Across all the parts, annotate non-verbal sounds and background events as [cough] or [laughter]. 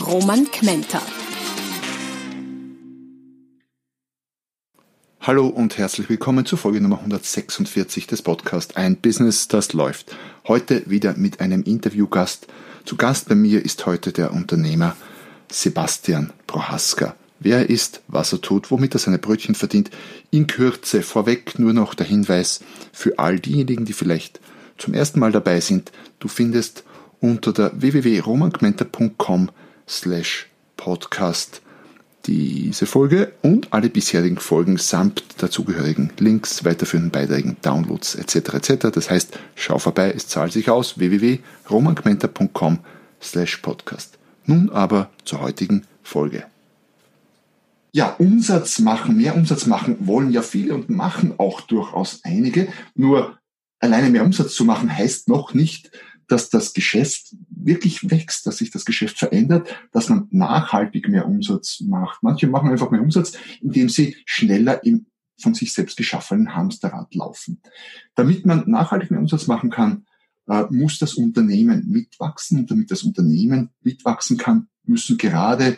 Roman Kmenter. Hallo und herzlich willkommen zur Folge Nummer 146 des Podcasts Ein Business, das läuft. Heute wieder mit einem Interviewgast. Zu Gast bei mir ist heute der Unternehmer Sebastian Prohaska. Wer er ist, was er tut, womit er seine Brötchen verdient. In Kürze vorweg nur noch der Hinweis für all diejenigen, die vielleicht zum ersten Mal dabei sind. Du findest unter der www.romangmenta.com slash podcast diese Folge und alle bisherigen Folgen samt dazugehörigen Links, weiterführenden Beiträgen, Downloads etc. etc. Das heißt, schau vorbei, es zahlt sich aus www.romangmenta.com slash podcast. Nun aber zur heutigen Folge. Ja, Umsatz machen, mehr Umsatz machen wollen ja viele und machen auch durchaus einige. Nur alleine mehr Umsatz zu machen heißt noch nicht, dass das Geschäft wirklich wächst, dass sich das Geschäft verändert, dass man nachhaltig mehr Umsatz macht. Manche machen einfach mehr Umsatz, indem sie schneller im von sich selbst geschaffenen Hamsterrad laufen. Damit man nachhaltig mehr Umsatz machen kann, äh, muss das Unternehmen mitwachsen. Und damit das Unternehmen mitwachsen kann, müssen gerade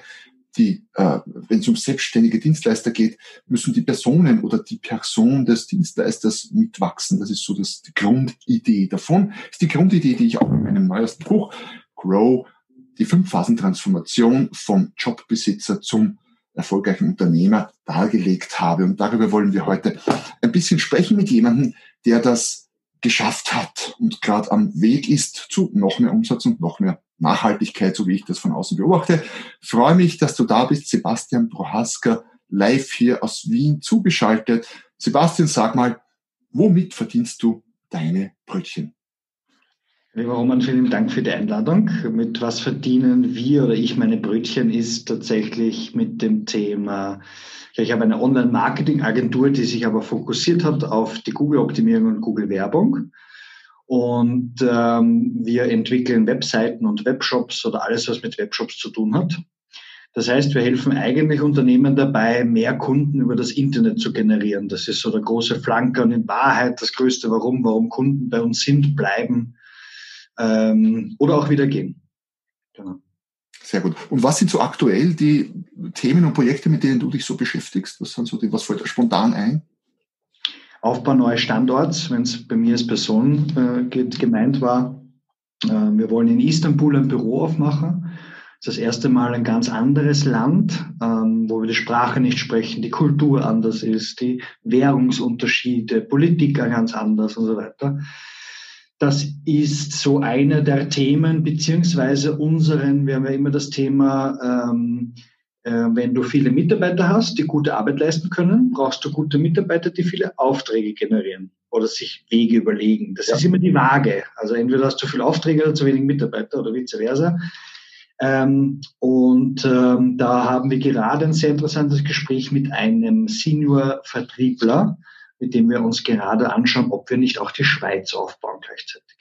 die, äh, wenn es um selbstständige Dienstleister geht, müssen die Personen oder die Person des Dienstleisters mitwachsen. Das ist so das, die Grundidee davon. Das ist die Grundidee, die ich auch in meinem neuesten Buch Grow, die Fünf-Phasen-Transformation vom Jobbesitzer zum erfolgreichen Unternehmer dargelegt habe. Und darüber wollen wir heute ein bisschen sprechen mit jemandem, der das geschafft hat und gerade am Weg ist zu noch mehr Umsatz und noch mehr Nachhaltigkeit, so wie ich das von außen beobachte. Freue mich, dass du da bist, Sebastian Prohaska, live hier aus Wien zugeschaltet. Sebastian, sag mal, womit verdienst du deine Brötchen? Lieber Roman, vielen Dank für die Einladung. Mit was verdienen wir oder ich meine Brötchen ist tatsächlich mit dem Thema, ich habe eine Online-Marketing-Agentur, die sich aber fokussiert hat auf die Google-Optimierung und Google-Werbung. Und ähm, wir entwickeln Webseiten und Webshops oder alles, was mit Webshops zu tun hat. Das heißt, wir helfen eigentlich Unternehmen dabei, mehr Kunden über das Internet zu generieren. Das ist so der große Flanker und in Wahrheit das größte Warum, warum Kunden bei uns sind, bleiben ähm, oder auch wieder gehen. Genau. Sehr gut. Und was sind so aktuell die Themen und Projekte, mit denen du dich so beschäftigst? Was sind so die, was fällt spontan ein? Aufbau neues Standorts, wenn es bei mir als Person äh, gemeint war. Äh, wir wollen in Istanbul ein Büro aufmachen. Das ist das erste Mal ein ganz anderes Land, ähm, wo wir die Sprache nicht sprechen, die Kultur anders ist, die Währungsunterschiede, Politik ganz anders und so weiter. Das ist so einer der Themen, beziehungsweise unseren, wir haben ja immer das Thema, ähm, äh, wenn du viele Mitarbeiter hast, die gute Arbeit leisten können, brauchst du gute Mitarbeiter, die viele Aufträge generieren oder sich Wege überlegen. Das ja. ist immer die Waage. Also entweder hast du viele Aufträge oder zu wenig Mitarbeiter oder vice versa. Ähm, und ähm, da haben wir gerade ein sehr interessantes Gespräch mit einem Senior-Vertriebler, mit dem wir uns gerade anschauen, ob wir nicht auch die Schweiz aufbauen gleichzeitig.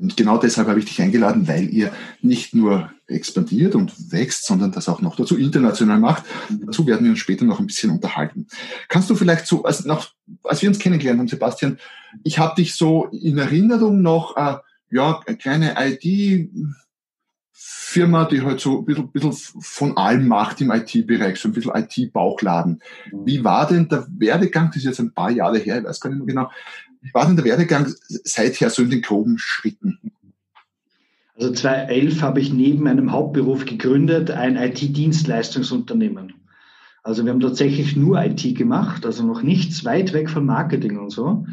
Und genau deshalb habe ich dich eingeladen, weil ihr nicht nur expandiert und wächst, sondern das auch noch dazu international macht. Dazu werden wir uns später noch ein bisschen unterhalten. Kannst du vielleicht so, als, noch, als wir uns kennengelernt haben, Sebastian, ich habe dich so in Erinnerung noch, äh, ja, eine kleine ID, Firma, die halt so ein bisschen, bisschen von allem macht im IT-Bereich, so ein bisschen IT-Bauchladen. Wie war denn der Werdegang? Das ist jetzt ein paar Jahre her, ich weiß gar nicht mehr genau. Wie war denn der Werdegang seither so in den groben Schritten? Also 2011 habe ich neben meinem Hauptberuf gegründet ein IT-Dienstleistungsunternehmen. Also wir haben tatsächlich nur IT gemacht, also noch nichts weit weg von Marketing und so.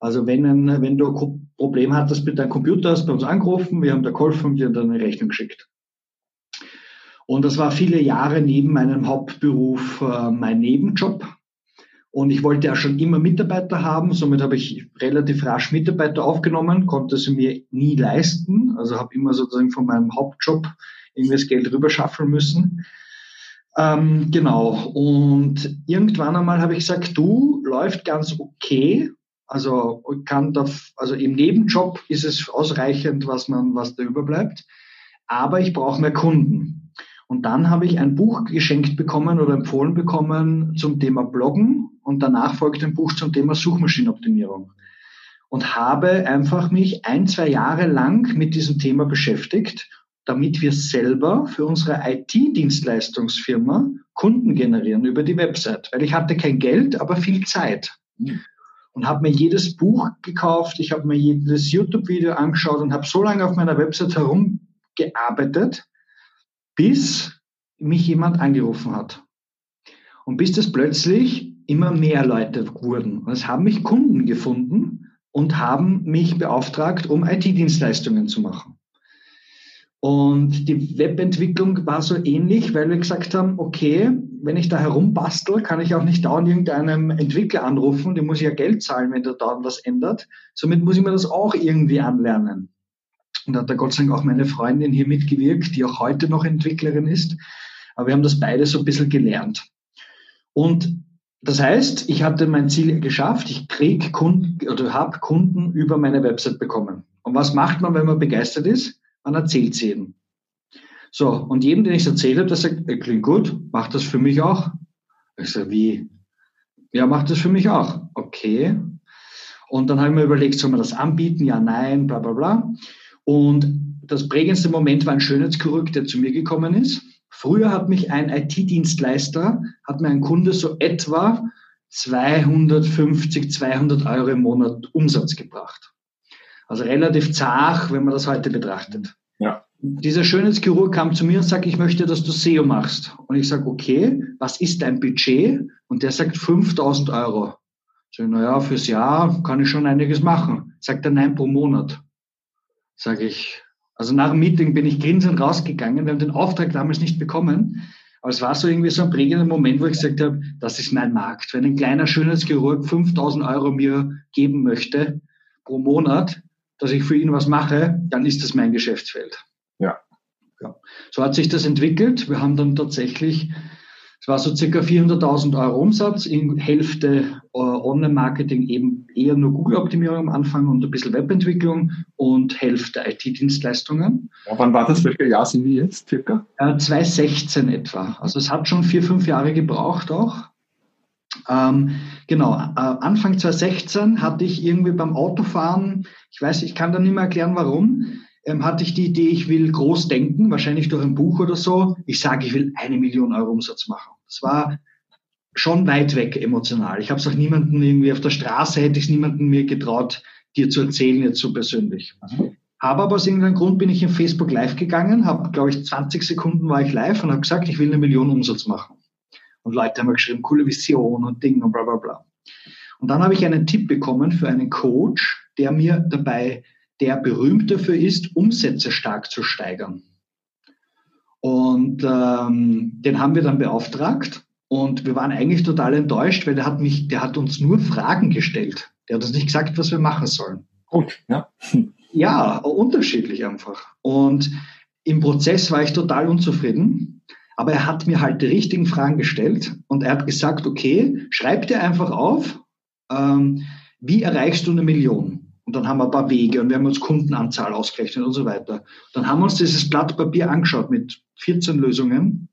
Also wenn, ein, wenn du Problem hattest mit deinem Computer, hast bei uns angerufen, wir haben da geholfen und dir dann eine Rechnung geschickt. Und das war viele Jahre neben meinem Hauptberuf äh, mein Nebenjob. Und ich wollte ja schon immer Mitarbeiter haben, somit habe ich relativ rasch Mitarbeiter aufgenommen, konnte sie mir nie leisten. Also habe immer sozusagen von meinem Hauptjob irgendwie das Geld rüber schaffeln müssen. Ähm, genau. Und irgendwann einmal habe ich gesagt, du läuft ganz okay. Also kann da, also im Nebenjob ist es ausreichend, was man, was da überbleibt. Aber ich brauche mehr Kunden. Und dann habe ich ein Buch geschenkt bekommen oder empfohlen bekommen zum Thema Bloggen und danach folgt ein Buch zum Thema Suchmaschinenoptimierung. Und habe einfach mich ein, zwei Jahre lang mit diesem Thema beschäftigt, damit wir selber für unsere IT-Dienstleistungsfirma Kunden generieren über die Website. Weil ich hatte kein Geld, aber viel Zeit. Und habe mir jedes Buch gekauft, ich habe mir jedes YouTube-Video angeschaut und habe so lange auf meiner Website herumgearbeitet, bis mich jemand angerufen hat. Und bis das plötzlich immer mehr Leute wurden. Und es haben mich Kunden gefunden und haben mich beauftragt, um IT-Dienstleistungen zu machen. Und die Webentwicklung war so ähnlich, weil wir gesagt haben, okay, wenn ich da herumbastel, kann ich auch nicht dauernd irgendeinem Entwickler anrufen, dem muss ich ja Geld zahlen, wenn der dauernd was ändert. Somit muss ich mir das auch irgendwie anlernen. Und da hat da Gott sei Dank auch meine Freundin hier mitgewirkt, die auch heute noch Entwicklerin ist. Aber wir haben das beide so ein bisschen gelernt. Und das heißt, ich hatte mein Ziel geschafft. Ich krieg Kunden oder habe Kunden über meine Website bekommen. Und was macht man, wenn man begeistert ist? Man erzählt sie jedem. So, und jedem, den ich es erzählt habe, der sagt, klingt gut, macht das für mich auch. Ich sage, wie? Ja, macht das für mich auch. Okay. Und dann habe ich mir überlegt, soll man das anbieten? Ja, nein, bla bla bla. Und das prägendste Moment war ein Schönheitschirurg, der zu mir gekommen ist. Früher hat mich ein IT-Dienstleister, hat mir ein Kunde so etwa 250, 200 Euro im Monat Umsatz gebracht. Also relativ zart, wenn man das heute betrachtet. Dieser Schönheitschirurg kam zu mir und sagt, ich möchte, dass du SEO machst. Und ich sage, okay, was ist dein Budget? Und der sagt 5000 Euro. Ich sage, naja, fürs Jahr kann ich schon einiges machen. Sagt er, nein, pro Monat sage ich. Also nach dem Meeting bin ich grinsend rausgegangen. Wir haben den Auftrag damals nicht bekommen. Aber es war so irgendwie so ein prägender Moment, wo ich gesagt habe, das ist mein Markt. Wenn ein kleiner Schönheitschirurg 5000 Euro mir geben möchte pro Monat, dass ich für ihn was mache, dann ist das mein Geschäftsfeld. Ja. So hat sich das entwickelt. Wir haben dann tatsächlich es war so circa 400.000 Euro Umsatz, in Hälfte äh, Online-Marketing, eben eher nur Google-Optimierung am Anfang und ein bisschen Webentwicklung und Hälfte IT-Dienstleistungen. Ja, wann war das? Welches Jahr sind wir jetzt circa? Äh, 2016 etwa. Also es hat schon vier, fünf Jahre gebraucht auch. Ähm, genau, äh, Anfang 2016 hatte ich irgendwie beim Autofahren, ich weiß, ich kann da nicht mehr erklären, warum, ähm, hatte ich die Idee, ich will groß denken, wahrscheinlich durch ein Buch oder so. Ich sage, ich will eine Million Euro Umsatz machen. Das war schon weit weg emotional. Ich habe es auch niemanden irgendwie auf der Straße, hätte ich es niemanden mir getraut, dir zu erzählen, jetzt so persönlich. Mhm. Aber aus irgendeinem Grund bin ich in Facebook live gegangen, habe, glaube ich, 20 Sekunden war ich live und habe gesagt, ich will eine Million Umsatz machen. Und Leute haben mir geschrieben, coole Vision und Ding und bla bla bla. Und dann habe ich einen Tipp bekommen für einen Coach, der mir dabei der berühmt dafür ist, Umsätze stark zu steigern. Und ähm, den haben wir dann beauftragt und wir waren eigentlich total enttäuscht, weil der hat mich, der hat uns nur Fragen gestellt. Der hat uns nicht gesagt, was wir machen sollen. Gut, ja. [laughs] Ja, unterschiedlich einfach. Und im Prozess war ich total unzufrieden, aber er hat mir halt die richtigen Fragen gestellt und er hat gesagt, okay, schreib dir einfach auf, ähm, wie erreichst du eine Million? Und dann haben wir ein paar Wege und wir haben uns Kundenanzahl ausgerechnet und so weiter. Dann haben wir uns dieses Blatt Papier angeschaut mit 14 Lösungen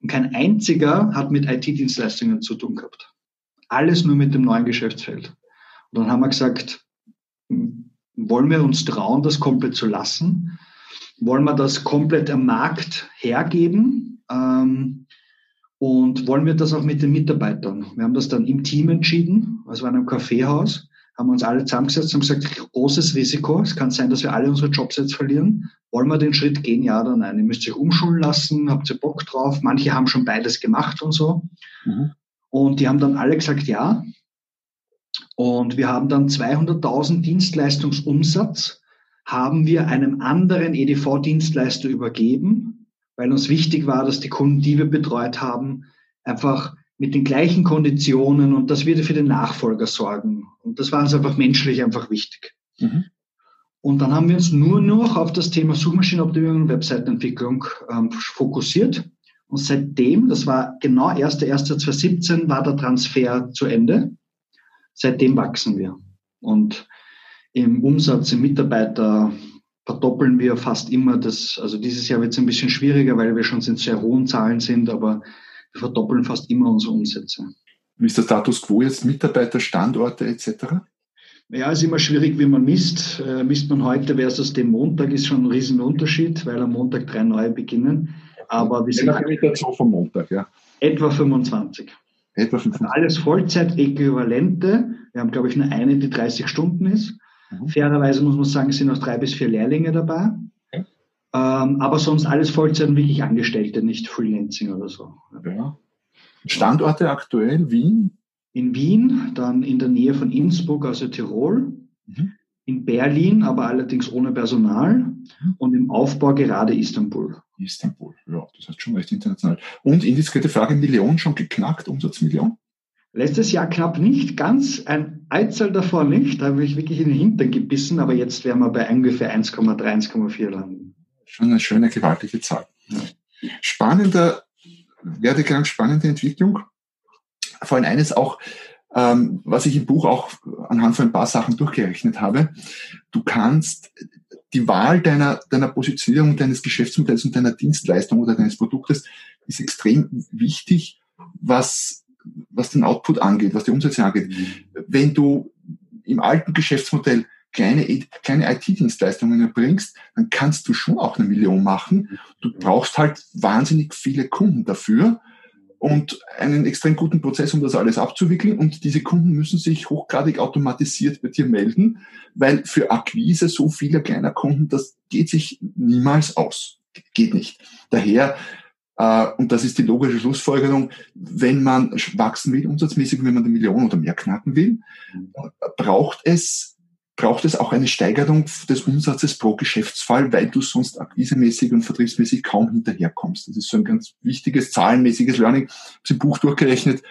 und kein einziger hat mit IT-Dienstleistungen zu tun gehabt. Alles nur mit dem neuen Geschäftsfeld. Und dann haben wir gesagt, wollen wir uns trauen, das komplett zu lassen? Wollen wir das komplett am Markt hergeben? Ähm, und wollen wir das auch mit den Mitarbeitern? Wir haben das dann im Team entschieden, also in einem Kaffeehaus haben wir uns alle zusammengesetzt und gesagt, großes Risiko, es kann sein, dass wir alle unsere Jobs jetzt verlieren. Wollen wir den Schritt gehen, ja oder nein? Ihr müsst euch umschulen lassen, habt ihr Bock drauf? Manche haben schon beides gemacht und so. Mhm. Und die haben dann alle gesagt, ja. Und wir haben dann 200.000 Dienstleistungsumsatz, haben wir einem anderen EDV-Dienstleister übergeben, weil uns wichtig war, dass die Kunden, die wir betreut haben, einfach mit den gleichen Konditionen und das würde für den Nachfolger sorgen. Und das war uns einfach menschlich einfach wichtig. Mhm. Und dann haben wir uns nur noch auf das Thema Suchmaschinenoptimierung und Webseitenentwicklung ähm, fokussiert. Und seitdem, das war genau 1.1.2017, war der Transfer zu Ende. Seitdem wachsen wir. Und im Umsatz, im Mitarbeiter verdoppeln wir fast immer das, also dieses Jahr wird es ein bisschen schwieriger, weil wir schon in sehr hohen Zahlen sind, aber wir verdoppeln fast immer unsere Umsätze. Wie ist der Status quo jetzt? Mitarbeiter, Standorte etc.? Ja, ist immer schwierig, wie man misst. Äh, misst man heute versus dem Montag, ist schon ein Riesenunterschied, weil am Montag drei neue beginnen. Aber wir sind dazu vom Montag, ja. Etwa 25. Etwa 25. Also alles Vollzeit-Äquivalente. Wir haben, glaube ich, nur eine, die 30 Stunden ist. Mhm. Fairerweise muss man sagen, sind noch drei bis vier Lehrlinge dabei. Okay. Ähm, aber sonst alles Vollzeit und wirklich Angestellte, nicht Freelancing oder so. Ja. Standorte aktuell Wien? In Wien, dann in der Nähe von Innsbruck, also Tirol. Mhm. In Berlin, aber allerdings ohne Personal. Mhm. Und im Aufbau gerade Istanbul. Istanbul, ja, das heißt schon recht international. Und indiskrete Frage, Million schon geknackt, Umsatzmillion? Letztes Jahr knapp nicht, ganz ein Einzel davor nicht. Da habe ich wirklich in den Hintern gebissen, aber jetzt wären wir bei ungefähr 1,3, 1,4 landen. Schon eine schöne, gewaltige Zahl. Ja. Spannender Werdegang, spannende Entwicklung. Vor allem eines auch, ähm, was ich im Buch auch anhand von ein paar Sachen durchgerechnet habe. Du kannst die Wahl deiner, deiner Positionierung, deines Geschäftsmodells und deiner Dienstleistung oder deines Produktes ist extrem wichtig, was was den Output angeht, was die Umsätze angeht. Mhm. Wenn du im alten Geschäftsmodell kleine, kleine IT-Dienstleistungen erbringst, dann kannst du schon auch eine Million machen. Du brauchst halt wahnsinnig viele Kunden dafür und einen extrem guten Prozess, um das alles abzuwickeln. Und diese Kunden müssen sich hochgradig automatisiert bei dir melden, weil für Akquise so vieler kleiner Kunden, das geht sich niemals aus. Geht nicht. Daher äh, und das ist die logische Schlussfolgerung, wenn man wachsen will, umsatzmäßig, wenn man eine Million oder mehr knacken will, braucht es braucht es auch eine Steigerung des Umsatzes pro Geschäftsfall, weil du sonst akquisemäßig und vertriebsmäßig kaum hinterherkommst. Das ist so ein ganz wichtiges, zahlenmäßiges Learning. Ich habe im Buch durchgerechnet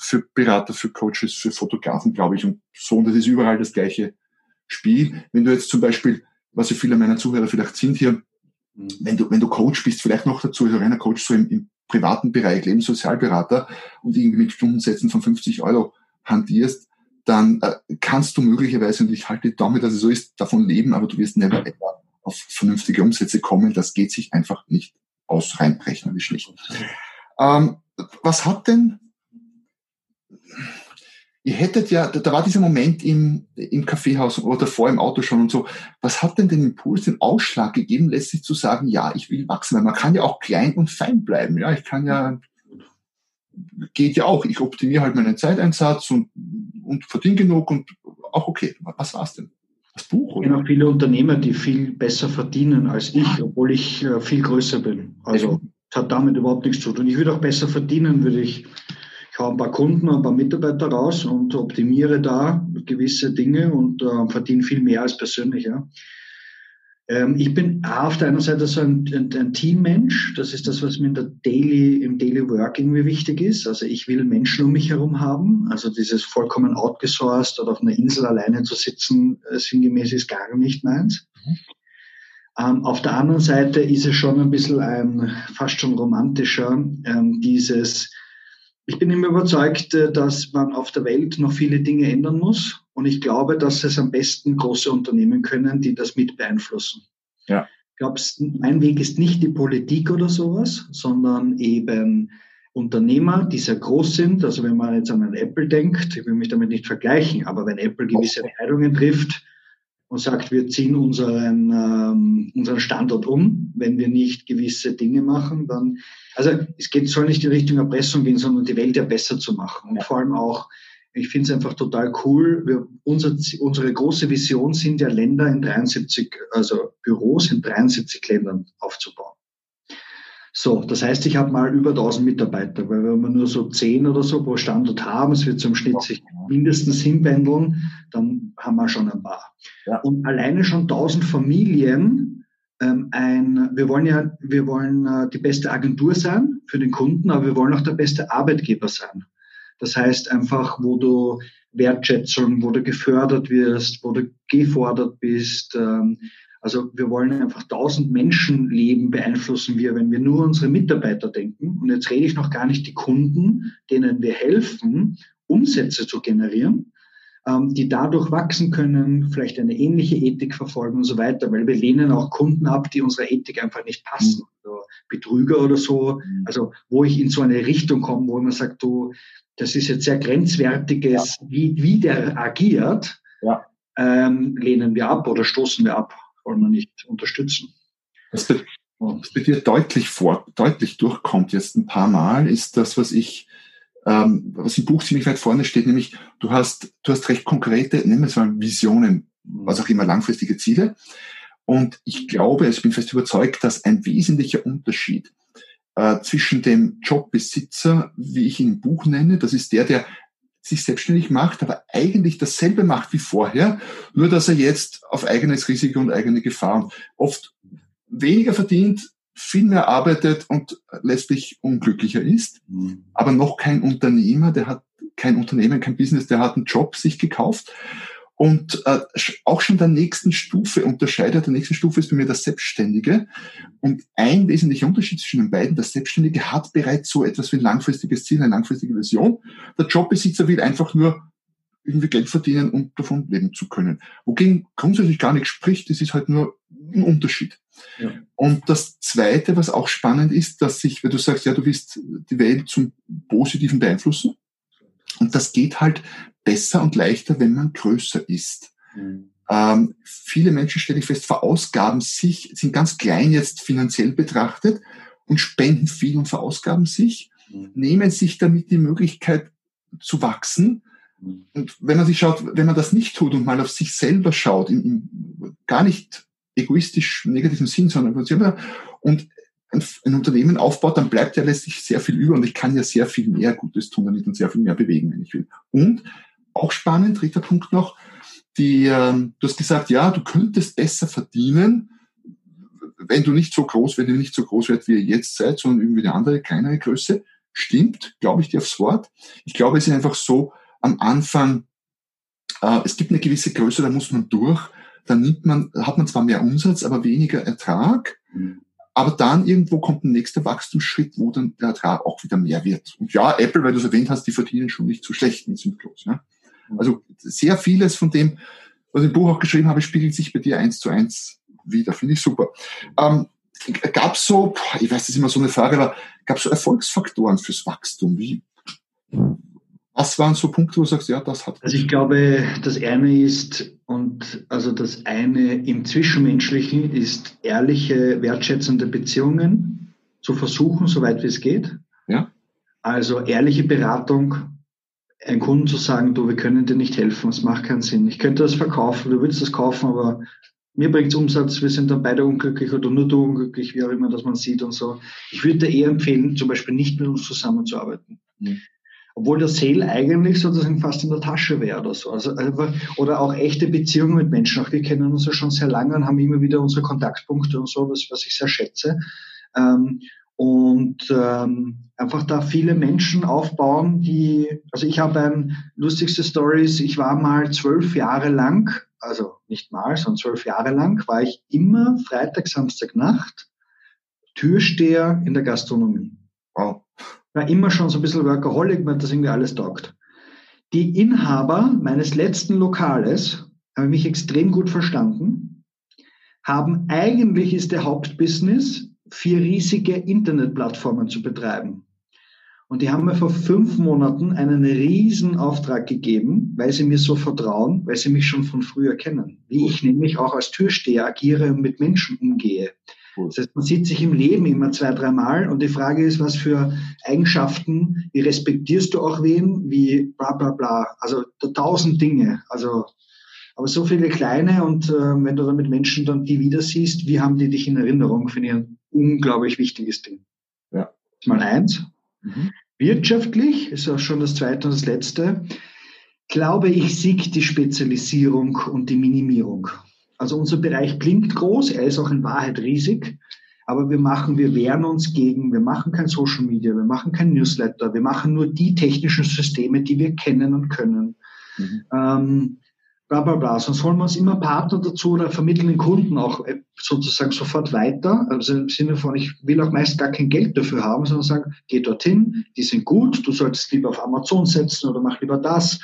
für Berater, für Coaches, für Fotografen, glaube ich, und so. Und das ist überall das gleiche Spiel. Wenn du jetzt zum Beispiel, was ja viele meiner Zuhörer vielleicht sind hier, Mhm. wenn du, wenn du Coach bist, vielleicht noch dazu, also reiner Coach so im, im privaten Bereich, Lebenssozialberater und irgendwie mit Stundensätzen von 50 Euro hantierst, dann äh, kannst du möglicherweise, und ich halte Daumen, dass es so ist, davon leben, aber du wirst never ever auf vernünftige Umsätze kommen. Das geht sich einfach nicht aus, rein rechnerisch nicht. Ähm, was hat denn ihr hättet ja, da war dieser Moment im, im Kaffeehaus oder vor im Auto schon und so. Was hat denn den Impuls, den Ausschlag gegeben, letztlich zu sagen, ja, ich will wachsen? Weil man kann ja auch klein und fein bleiben. Ja, ich kann ja, geht ja auch. Ich optimiere halt meinen Zeiteinsatz und, und verdiene genug und auch okay. Was war's denn? Das Buch, oder? Ich kenne viele Unternehmer, die viel besser verdienen als ich, obwohl ich äh, viel größer bin. Also, es hat damit überhaupt nichts zu tun. Ich würde auch besser verdienen, würde ich ich habe ein paar Kunden, ein paar Mitarbeiter raus und optimiere da gewisse Dinge und äh, verdiene viel mehr als persönlich. Ja. Ähm, ich bin auf der einen Seite so ein, ein, ein, Teammensch. Das ist das, was mir in der Daily, im Daily Working mir wichtig ist. Also ich will Menschen um mich herum haben. Also dieses vollkommen outgesourced oder auf einer Insel alleine zu sitzen, äh, sinngemäß ist gar nicht meins. Mhm. Ähm, auf der anderen Seite ist es schon ein bisschen ein fast schon romantischer, ähm, dieses ich bin immer überzeugt, äh, dass man auf der Welt noch viele Dinge ändern muss. Und ich glaube, dass es am besten große Unternehmen können, die das mit beeinflussen. Ja. Ich glaube, mein Weg ist nicht die Politik oder sowas, sondern eben Unternehmer, die sehr groß sind. Also wenn man jetzt an einen Apple denkt, ich will mich damit nicht vergleichen, aber wenn Apple gewisse Entscheidungen trifft, und sagt, wir ziehen unseren, ähm, unseren Standort um, wenn wir nicht gewisse Dinge machen, dann, also es geht, soll nicht in Richtung Erpressung gehen, sondern die Welt ja besser zu machen. Und vor allem auch, ich finde es einfach total cool, wir, unser, unsere große Vision sind ja Länder in 73, also Büros in 73 Ländern aufzubauen. So, das heißt, ich habe mal über 1000 Mitarbeiter, weil wenn wir nur so 10 oder so pro Standort haben, es wird zum Schnitt sich mindestens hinpendeln, dann haben wir schon ein paar. Ja. Und alleine schon 1000 Familien, ähm, ein, wir wollen ja, wir wollen äh, die beste Agentur sein für den Kunden, aber wir wollen auch der beste Arbeitgeber sein. Das heißt einfach, wo du Wertschätzung, wo du gefördert wirst, wo du gefordert bist. Ähm, also wir wollen einfach tausend Menschenleben beeinflussen wir, wenn wir nur unsere Mitarbeiter denken. Und jetzt rede ich noch gar nicht die Kunden, denen wir helfen, Umsätze zu generieren, die dadurch wachsen können, vielleicht eine ähnliche Ethik verfolgen und so weiter, weil wir lehnen auch Kunden ab, die unserer Ethik einfach nicht passen. Mhm. Also Betrüger oder so. Mhm. Also wo ich in so eine Richtung komme, wo man sagt, du, das ist jetzt sehr grenzwertiges, ja. wie, wie der agiert, ja. ähm, lehnen wir ab oder stoßen wir ab, wollen wir nicht unterstützen. Was bei, was bei dir deutlich vor, deutlich durchkommt jetzt ein paar Mal, ist das, was ich ähm, was im Buch ziemlich weit vorne steht, nämlich du hast, du hast recht konkrete, nennen wir es mal Visionen, was auch immer langfristige Ziele. Und ich glaube, ich bin fest überzeugt, dass ein wesentlicher Unterschied äh, zwischen dem Jobbesitzer, wie ich ihn im Buch nenne, das ist der, der sich selbstständig macht, aber eigentlich dasselbe macht wie vorher, nur dass er jetzt auf eigenes Risiko und eigene Gefahr oft weniger verdient, viel mehr arbeitet und letztlich unglücklicher ist, mhm. aber noch kein Unternehmer, der hat kein Unternehmen, kein Business, der hat einen Job sich gekauft und äh, auch schon der nächsten Stufe unterscheidet. Der nächste Stufe ist bei mir der Selbstständige. Und ein wesentlicher Unterschied zwischen den beiden, der Selbstständige hat bereits so etwas wie ein langfristiges Ziel, eine langfristige Vision. Der Jobbesitzer will einfach nur irgendwie Geld verdienen und davon leben zu können. Wogegen grundsätzlich gar nichts spricht, das ist halt nur ein Unterschied. Ja. Und das Zweite, was auch spannend ist, dass sich, wenn du sagst, ja, du willst die Welt zum Positiven beeinflussen, und das geht halt besser und leichter, wenn man größer ist. Mhm. Ähm, viele Menschen, stelle ich fest, verausgaben sich, sind ganz klein jetzt finanziell betrachtet und spenden viel und verausgaben sich, mhm. nehmen sich damit die Möglichkeit zu wachsen. Und wenn man sich schaut, wenn man das nicht tut und mal auf sich selber schaut, in, in gar nicht egoistisch negativen Sinn, sondern und ein, ein, Unternehmen aufbaut, dann bleibt ja letztlich sehr viel über und ich kann ja sehr viel mehr Gutes tun damit und sehr viel mehr bewegen, wenn ich will. Und auch spannend, dritter Punkt noch, die, ähm, du hast gesagt, ja, du könntest besser verdienen, wenn du nicht so groß, wenn du nicht so groß wird, wie ihr jetzt seid, sondern irgendwie eine andere, kleinere Größe. Stimmt, glaube ich dir aufs Wort. Ich glaube, es ist einfach so, am Anfang, äh, es gibt eine gewisse Größe, da muss man durch, dann nimmt man, hat man zwar mehr Umsatz, aber weniger Ertrag. Mhm. Aber dann irgendwo kommt ein nächster Wachstumsschritt, wo dann der Ertrag auch wieder mehr wird. Und ja, Apple, weil du es erwähnt hast, die verdienen schon nicht so schlecht in Symplos. Ja? Also sehr vieles von dem, was ich im Buch auch geschrieben habe, spiegelt sich bei dir eins zu eins wieder. Finde ich super. Ähm, gab es so, ich weiß, das ist immer so eine Frage, aber gab es so Erfolgsfaktoren fürs Wachstum? Wie, was waren so Punkte, wo du sagst, ja, das hat. Also ich glaube, das eine ist, und also das eine im Zwischenmenschlichen ist ehrliche, wertschätzende Beziehungen zu versuchen, soweit wie es geht. Ja. Also ehrliche Beratung, einen Kunden zu sagen, du, wir können dir nicht helfen, es macht keinen Sinn. Ich könnte das verkaufen, du willst das kaufen, aber mir bringt es Umsatz, wir sind dann beide unglücklich oder nur du unglücklich, wie auch immer das man sieht und so. Ich würde dir eher empfehlen, zum Beispiel nicht mit uns zusammenzuarbeiten. Mhm obwohl der Sale eigentlich sozusagen fast in der Tasche wäre oder so. Also einfach, oder auch echte Beziehungen mit Menschen. Auch wir kennen uns ja schon sehr lange und haben immer wieder unsere Kontaktpunkte und so, was, was ich sehr schätze. Ähm, und ähm, einfach da viele Menschen aufbauen, die, also ich habe ein lustigste Stories, ich war mal zwölf Jahre lang, also nicht mal, sondern zwölf Jahre lang, war ich immer Freitag, Samstag Nacht Türsteher in der Gastronomie. Wow war immer schon so ein bisschen Workaholic, weil das irgendwie alles taugt. Die Inhaber meines letzten Lokales haben mich extrem gut verstanden, haben eigentlich ist der Hauptbusiness, vier riesige Internetplattformen zu betreiben. Und die haben mir vor fünf Monaten einen riesen Auftrag gegeben, weil sie mir so vertrauen, weil sie mich schon von früher kennen. Wie ich nämlich auch als Türsteher agiere und mit Menschen umgehe. Das heißt, man sieht sich im Leben immer zwei, dreimal und die Frage ist, was für Eigenschaften, wie respektierst du auch wen, wie bla bla bla. Also tausend Dinge. Also aber so viele kleine und äh, wenn du dann mit Menschen dann die wieder siehst, wie haben die dich in Erinnerung, finde ich ein unglaublich wichtiges Ding. Ja. Mal eins. Mhm. Wirtschaftlich ist auch schon das zweite und das letzte. Glaube ich, siegt die Spezialisierung und die Minimierung. Also unser Bereich klingt groß, er ist auch in Wahrheit riesig, aber wir machen, wir wehren uns gegen, wir machen kein Social Media, wir machen kein Newsletter, wir machen nur die technischen Systeme, die wir kennen und können. Mhm. Ähm, bla bla bla. Sonst holen wir uns immer Partner dazu oder vermitteln den Kunden auch äh, sozusagen sofort weiter. Also im Sinne von, ich will auch meist gar kein Geld dafür haben, sondern sagen, geh dorthin, die sind gut, du solltest lieber auf Amazon setzen oder mach lieber das.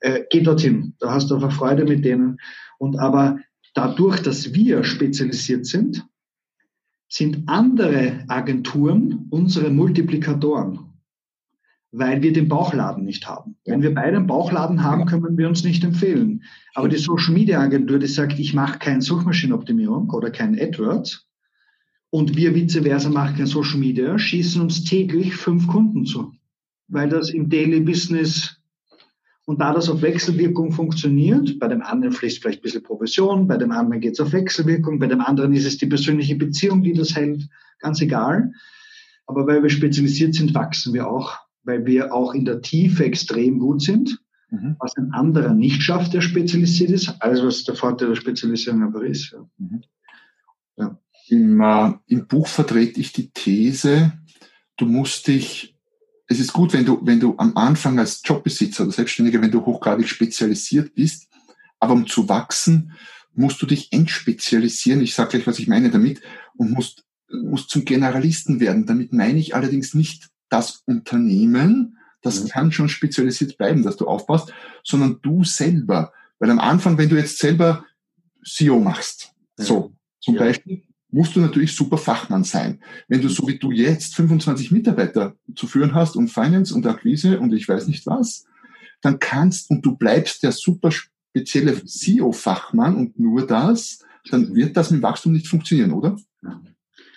Äh, geh dorthin, da hast du einfach Freude mit denen. Und aber dadurch, dass wir spezialisiert sind, sind andere Agenturen unsere Multiplikatoren, weil wir den Bauchladen nicht haben. Wenn wir beide einen Bauchladen haben, können wir uns nicht empfehlen. Aber die Social Media Agentur, die sagt, ich mache keine Suchmaschinenoptimierung oder kein AdWords und wir vice versa machen kein Social Media, schießen uns täglich fünf Kunden zu, weil das im Daily Business und da das auf Wechselwirkung funktioniert, bei dem einen fließt vielleicht ein bisschen Provision, bei dem anderen geht es auf Wechselwirkung, bei dem anderen ist es die persönliche Beziehung, die das hält, ganz egal. Aber weil wir spezialisiert sind, wachsen wir auch, weil wir auch in der Tiefe extrem gut sind, mhm. was ein anderer nicht schafft, der spezialisiert ist, als was der Vorteil der Spezialisierung aber ist. Ja. Mhm. Ja. Im, äh, Im Buch vertrete ich die These, du musst dich es ist gut, wenn du, wenn du am Anfang als Jobbesitzer oder Selbstständiger, wenn du hochgradig spezialisiert bist, aber um zu wachsen, musst du dich entspezialisieren. Ich sage gleich, was ich meine damit, und musst, musst zum Generalisten werden. Damit meine ich allerdings nicht das Unternehmen, das mhm. kann schon spezialisiert bleiben, dass du aufpasst, sondern du selber. Weil am Anfang, wenn du jetzt selber CEO machst, ja. so zum ja. Beispiel, musst du natürlich super Fachmann sein. Wenn du so wie du jetzt 25 Mitarbeiter zu führen hast und Finance und Akquise und ich weiß nicht was, dann kannst und du bleibst der super spezielle CEO-Fachmann und nur das, dann wird das mit Wachstum nicht funktionieren, oder?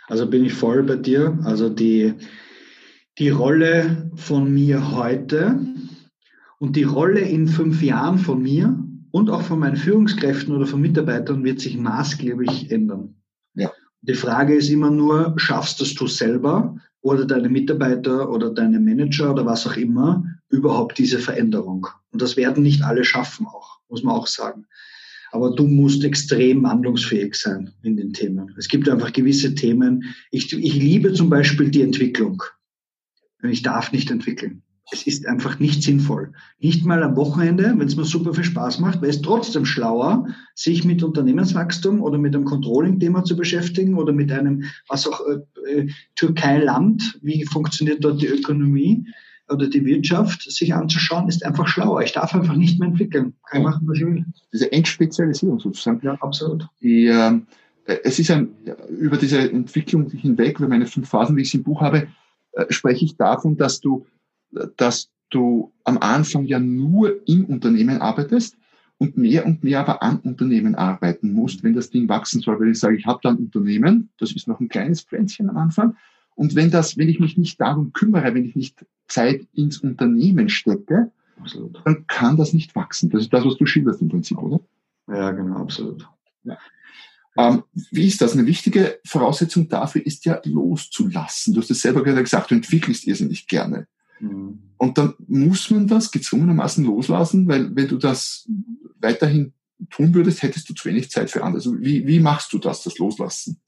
Also bin ich voll bei dir. Also die, die Rolle von mir heute und die Rolle in fünf Jahren von mir und auch von meinen Führungskräften oder von Mitarbeitern wird sich maßgeblich ändern. Die Frage ist immer nur, schaffst das du selber oder deine Mitarbeiter oder deine Manager oder was auch immer überhaupt diese Veränderung? Und das werden nicht alle schaffen auch, muss man auch sagen. Aber du musst extrem handlungsfähig sein in den Themen. Es gibt einfach gewisse Themen. Ich, ich liebe zum Beispiel die Entwicklung. Ich darf nicht entwickeln. Es ist einfach nicht sinnvoll. Nicht mal am Wochenende, wenn es mir super viel Spaß macht, weil es trotzdem schlauer, sich mit Unternehmenswachstum oder mit einem Controlling-Thema zu beschäftigen oder mit einem, was auch äh, äh, Türkei-Land, wie funktioniert dort die Ökonomie oder die Wirtschaft, sich anzuschauen, ist einfach schlauer. Ich darf einfach nicht mehr entwickeln. Kann ich machen, was ich will. Diese Endspezialisierung sozusagen. Ja, absolut. Die, äh, es ist ein, über diese Entwicklung hinweg, über meine fünf Phasen, wie ich sie im Buch habe, äh, spreche ich davon, dass du dass du am Anfang ja nur im Unternehmen arbeitest und mehr und mehr aber an Unternehmen arbeiten musst, wenn das Ding wachsen soll. Weil ich sage, ich habe da ein Unternehmen, das ist noch ein kleines Pflänzchen am Anfang. Und wenn das, wenn ich mich nicht darum kümmere, wenn ich nicht Zeit ins Unternehmen stecke, absolut. dann kann das nicht wachsen. Das ist das, was du schilderst im Prinzip, oder? Ja, genau, absolut. Ja. Ähm, wie ist das? Eine wichtige Voraussetzung dafür ist ja loszulassen. Du hast es selber gerade gesagt, du entwickelst irrsinnig gerne. Mhm. Und dann muss man das gezwungenermaßen loslassen, weil wenn du das weiterhin tun würdest, hättest du zu wenig Zeit für andere. Also wie, wie machst du das, das Loslassen?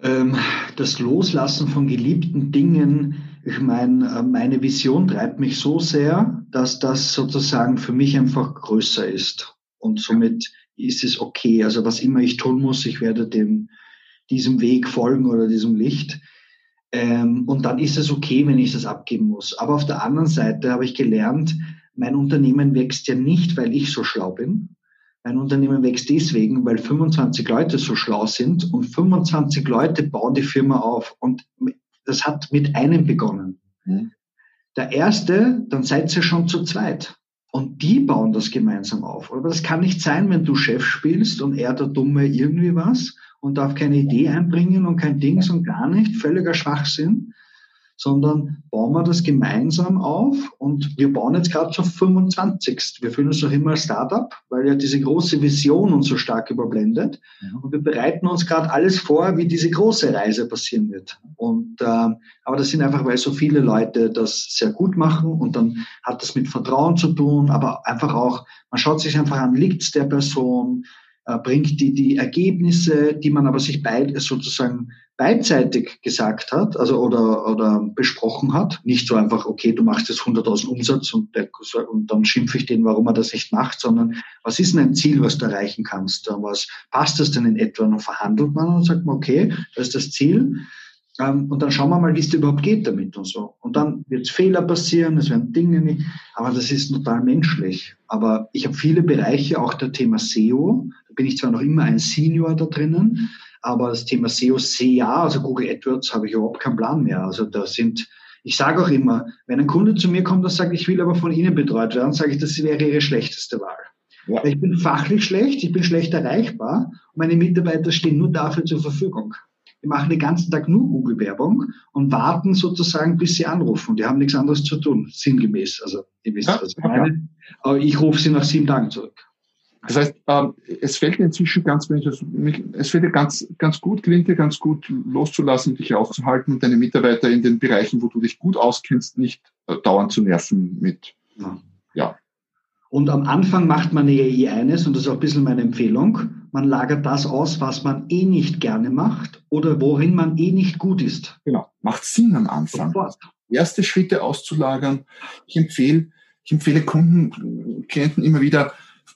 Ähm, das Loslassen von geliebten Dingen, ich meine, äh, meine Vision treibt mich so sehr, dass das sozusagen für mich einfach größer ist. Und somit ist es okay. Also was immer ich tun muss, ich werde dem, diesem Weg folgen oder diesem Licht. Ähm, und dann ist es okay, wenn ich das abgeben muss. Aber auf der anderen Seite habe ich gelernt, mein Unternehmen wächst ja nicht, weil ich so schlau bin. Mein Unternehmen wächst deswegen, weil 25 Leute so schlau sind und 25 Leute bauen die Firma auf. Und das hat mit einem begonnen. Mhm. Der erste, dann seid ihr schon zu zweit. Und die bauen das gemeinsam auf. Aber das kann nicht sein, wenn du Chef spielst und er der Dumme irgendwie was und darf keine Idee einbringen und kein Dings und gar nicht, völliger Schwachsinn, sondern bauen wir das gemeinsam auf und wir bauen jetzt gerade zur 25. Wir fühlen uns auch immer als Startup, weil ja diese große Vision uns so stark überblendet und wir bereiten uns gerade alles vor, wie diese große Reise passieren wird. Und äh, aber das sind einfach, weil so viele Leute das sehr gut machen und dann hat das mit Vertrauen zu tun, aber einfach auch, man schaut sich einfach an, liegt's der Person, bringt die, die Ergebnisse, die man aber sich beid, sozusagen beidseitig gesagt hat, also oder, oder besprochen hat. Nicht so einfach, okay, du machst jetzt 100.000 Umsatz und, der, und dann schimpfe ich den, warum er das nicht macht, sondern was ist denn ein Ziel, was du erreichen kannst? Was passt das denn in etwa? Und dann verhandelt man und sagt man, okay, das ist das Ziel. Ähm, und dann schauen wir mal, wie es überhaupt geht damit und so. Und dann wird es Fehler passieren, es werden Dinge nicht, aber das ist total menschlich. Aber ich habe viele Bereiche, auch der Thema SEO, da bin ich zwar noch immer ein Senior da drinnen, aber das Thema SEO, SEA, also Google AdWords, habe ich überhaupt keinen Plan mehr. Also da sind, ich sage auch immer, wenn ein Kunde zu mir kommt und sagt, ich will aber von Ihnen betreut werden, sage ich, das wäre Ihre schlechteste Wahl. Ja. Ich bin fachlich schlecht, ich bin schlecht erreichbar und meine Mitarbeiter stehen nur dafür zur Verfügung. Die machen den ganzen Tag nur Google-Werbung und warten sozusagen, bis sie anrufen. Die haben nichts anderes zu tun, sinngemäß. Also, ihr wisst, ja, was ich meine. Aber ich rufe sie nach sieben Tagen zurück. Das heißt, ähm, es fällt inzwischen ganz, es fällt dir ganz, ganz gut, gelingt dir ganz gut loszulassen, dich aufzuhalten und deine Mitarbeiter in den Bereichen, wo du dich gut auskennst, nicht äh, dauernd zu nerven mit, ja. ja. Und am Anfang macht man ja eh eines, und das ist auch ein bisschen meine Empfehlung, man lagert das aus, was man eh nicht gerne macht oder worin man eh nicht gut ist. Genau, macht Sinn am Anfang. Sofort. Erste Schritte auszulagern. Ich empfehle, ich empfehle Kunden, Klienten immer wieder,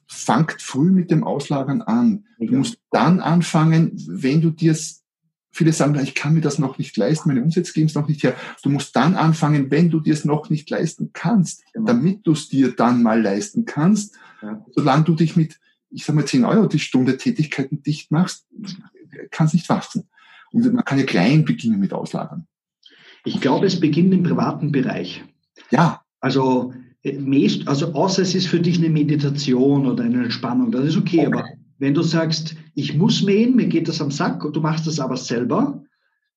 fangt früh mit dem Auslagern an. Du musst dann anfangen, wenn du dir Viele sagen, ich kann mir das noch nicht leisten, meine Umsätze geben es noch nicht her. Du musst dann anfangen, wenn du dir es noch nicht leisten kannst, genau. damit du es dir dann mal leisten kannst. Ja. Solange du dich mit, ich sage mal, 10 Euro die Stunde Tätigkeiten dicht machst, kann es nicht wachsen. Und man kann ja klein beginnen mit Auslagern. Ich glaube, es beginnt im privaten Bereich. Ja. Also, äh, also außer es ist für dich eine Meditation oder eine Entspannung, das ist okay, okay. aber wenn du sagst, ich muss mähen, mir geht das am Sack und du machst das aber selber,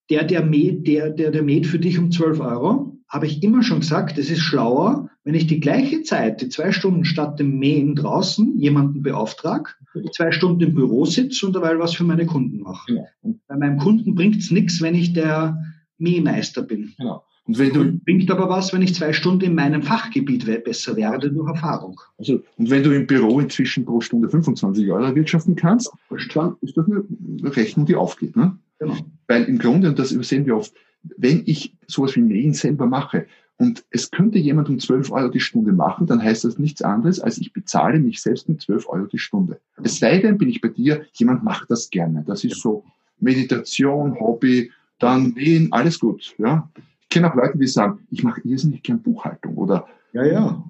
der, der mäht, der, der, der mäht für dich um 12 Euro, habe ich immer schon gesagt, es ist schlauer, wenn ich die gleiche Zeit, die zwei Stunden statt dem Mähen draußen, jemanden beauftrage, zwei Stunden im Büro sitze und dabei was für meine Kunden mache. Ja. Bei meinem Kunden bringt es nichts, wenn ich der Mähmeister bin. Genau. Und wenn du, bringt aber was, wenn ich zwei Stunden in meinem Fachgebiet besser werde durch Erfahrung. Also, und wenn du im Büro inzwischen pro Stunde 25 Euro wirtschaften kannst, dann ist das eine Rechnung, die aufgeht. Ne? Genau. Weil im Grunde, und das übersehen wir oft, wenn ich sowas wie Mähen selber mache und es könnte jemand um 12 Euro die Stunde machen, dann heißt das nichts anderes, als ich bezahle mich selbst mit 12 Euro die Stunde. Es sei denn, bin ich bei dir, jemand macht das gerne. Das ist so Meditation, Hobby, dann Mähen, alles gut. Ja kenne auch Leute, die sagen, ich mache irrsinnig gern Buchhaltung oder ja, ja.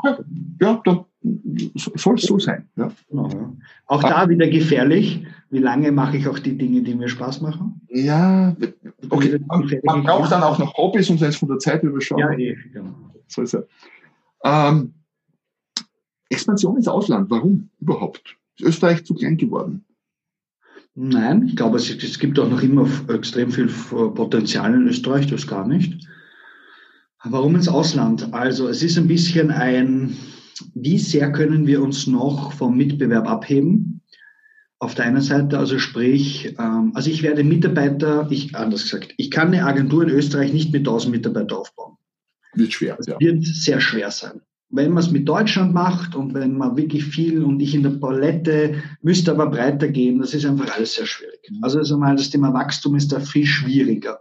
Ja, dann soll es so sein. Ja. Genau, ja. Auch da wieder gefährlich. Wie lange mache ich auch die Dinge, die mir Spaß machen? Ja, okay. Man, man braucht dann auch noch Hobbys und es von der Zeit überschauen. Ja, eh, genau. So ist er. Ähm, Expansion ins Ausland, warum überhaupt? Ist Österreich zu klein geworden? Nein, ich glaube, es, es gibt auch noch immer extrem viel Potenzial in Österreich, das gar nicht. Warum ins Ausland? Also es ist ein bisschen ein, wie sehr können wir uns noch vom Mitbewerb abheben? Auf der einen Seite, also sprich, ähm, also ich werde Mitarbeiter, ich anders gesagt, ich kann eine Agentur in Österreich nicht mit 1000 Mitarbeitern aufbauen. Wird schwer. Das ja. wird sehr schwer sein. Wenn man es mit Deutschland macht und wenn man wirklich viel und ich in der Palette müsste aber breiter gehen, das ist einfach alles sehr schwierig. Mhm. Also, also mal das Thema Wachstum ist da viel schwieriger.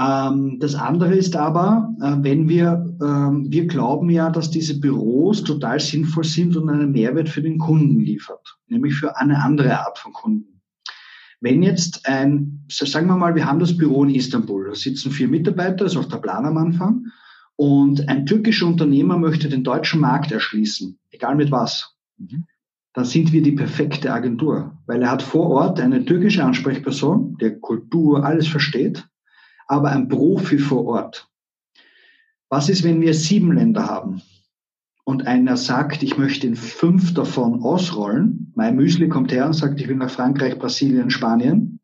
Ähm, das andere ist aber, äh, wenn wir, ähm, wir glauben ja, dass diese Büros total sinnvoll sind und einen Mehrwert für den Kunden liefert, nämlich für eine andere Art von Kunden. Wenn jetzt ein, sagen wir mal, wir haben das Büro in Istanbul, da sitzen vier Mitarbeiter, das ist auch der Plan am Anfang, und ein türkischer Unternehmer möchte den deutschen Markt erschließen, egal mit was. Mhm. Dann sind wir die perfekte Agentur, weil er hat vor Ort eine türkische Ansprechperson, der Kultur alles versteht, aber ein Profi vor Ort. Was ist, wenn wir sieben Länder haben und einer sagt, ich möchte in fünf davon ausrollen? Mein Müsli kommt her und sagt, ich will nach Frankreich, Brasilien, Spanien.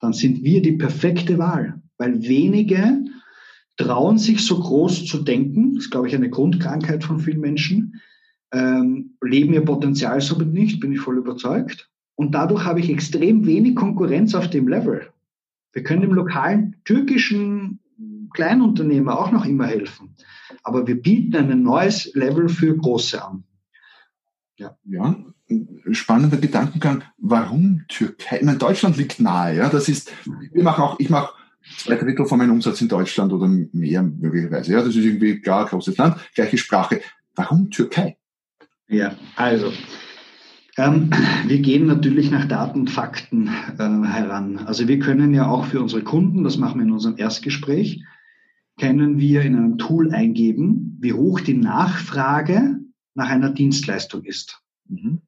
Dann sind wir die perfekte Wahl, weil wenige trauen sich so groß zu denken. Das ist, glaube ich, eine Grundkrankheit von vielen Menschen. Ähm, leben ihr Potenzial somit nicht, bin ich voll überzeugt. Und dadurch habe ich extrem wenig Konkurrenz auf dem Level. Wir können dem lokalen türkischen Kleinunternehmer auch noch immer helfen. Aber wir bieten ein neues Level für Große an. Ja. ja. spannender Gedankengang, warum Türkei? Ich meine, Deutschland liegt nahe, ja. Das ist, wir machen auch, ich mache zwei Drittel von meinem Umsatz in Deutschland oder mehr möglicherweise. Ja, das ist irgendwie klar, großes Land, gleiche Sprache. Warum Türkei? Ja, also ähm, wir gehen natürlich nach Daten und Fakten äh, heran. Also wir können ja auch für unsere Kunden, das machen wir in unserem Erstgespräch, können wir in einem Tool eingeben, wie hoch die Nachfrage nach einer Dienstleistung ist. Mhm.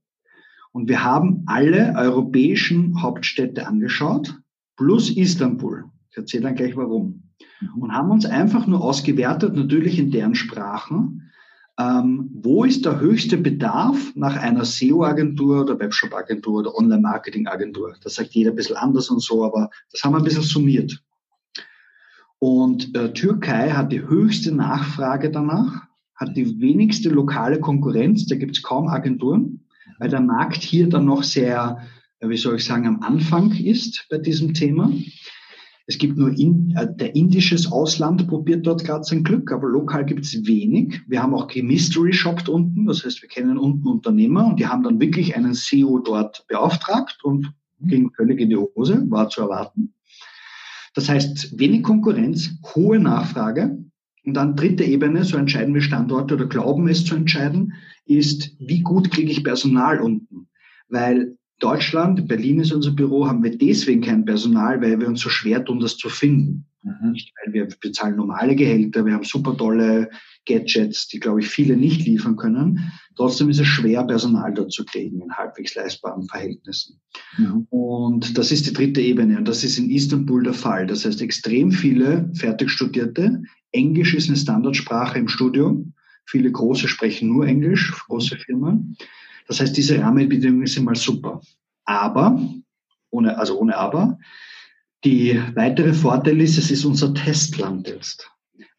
Und wir haben alle europäischen Hauptstädte angeschaut, plus Istanbul. Ich erzähle dann gleich warum. Mhm. Und haben uns einfach nur ausgewertet, natürlich in deren Sprachen, ähm, wo ist der höchste Bedarf nach einer SEO-Agentur oder Webshop-Agentur oder Online-Marketing-Agentur? Das sagt jeder ein bisschen anders und so, aber das haben wir ein bisschen summiert. Und äh, Türkei hat die höchste Nachfrage danach, hat die wenigste lokale Konkurrenz, da gibt es kaum Agenturen, weil der Markt hier dann noch sehr, äh, wie soll ich sagen, am Anfang ist bei diesem Thema. Es gibt nur in, äh, der indisches Ausland probiert dort gerade sein Glück, aber lokal gibt es wenig. Wir haben auch Mystery shoppt unten, das heißt, wir kennen unten Unternehmer und die haben dann wirklich einen CEO dort beauftragt und ging völlig in die Hose, war zu erwarten. Das heißt, wenig Konkurrenz, hohe Nachfrage. Und dann dritte Ebene, so entscheiden wir Standorte oder glauben es zu entscheiden, ist, wie gut kriege ich Personal unten? Weil Deutschland, Berlin ist unser Büro, haben wir deswegen kein Personal, weil wir uns so schwer tun, das zu finden. Mhm. Nicht, weil wir bezahlen normale Gehälter, wir haben super tolle Gadgets, die, glaube ich, viele nicht liefern können. Trotzdem ist es schwer, Personal dort zu kriegen in halbwegs leistbaren Verhältnissen. Mhm. Und das ist die dritte Ebene und das ist in Istanbul der Fall. Das heißt, extrem viele Fertigstudierte. Englisch ist eine Standardsprache im Studium. Viele große sprechen nur Englisch, große Firmen. Das heißt, diese Rahmenbedingungen sind mal super. Aber, ohne, also ohne Aber, die weitere Vorteil ist, es ist unser Testland jetzt.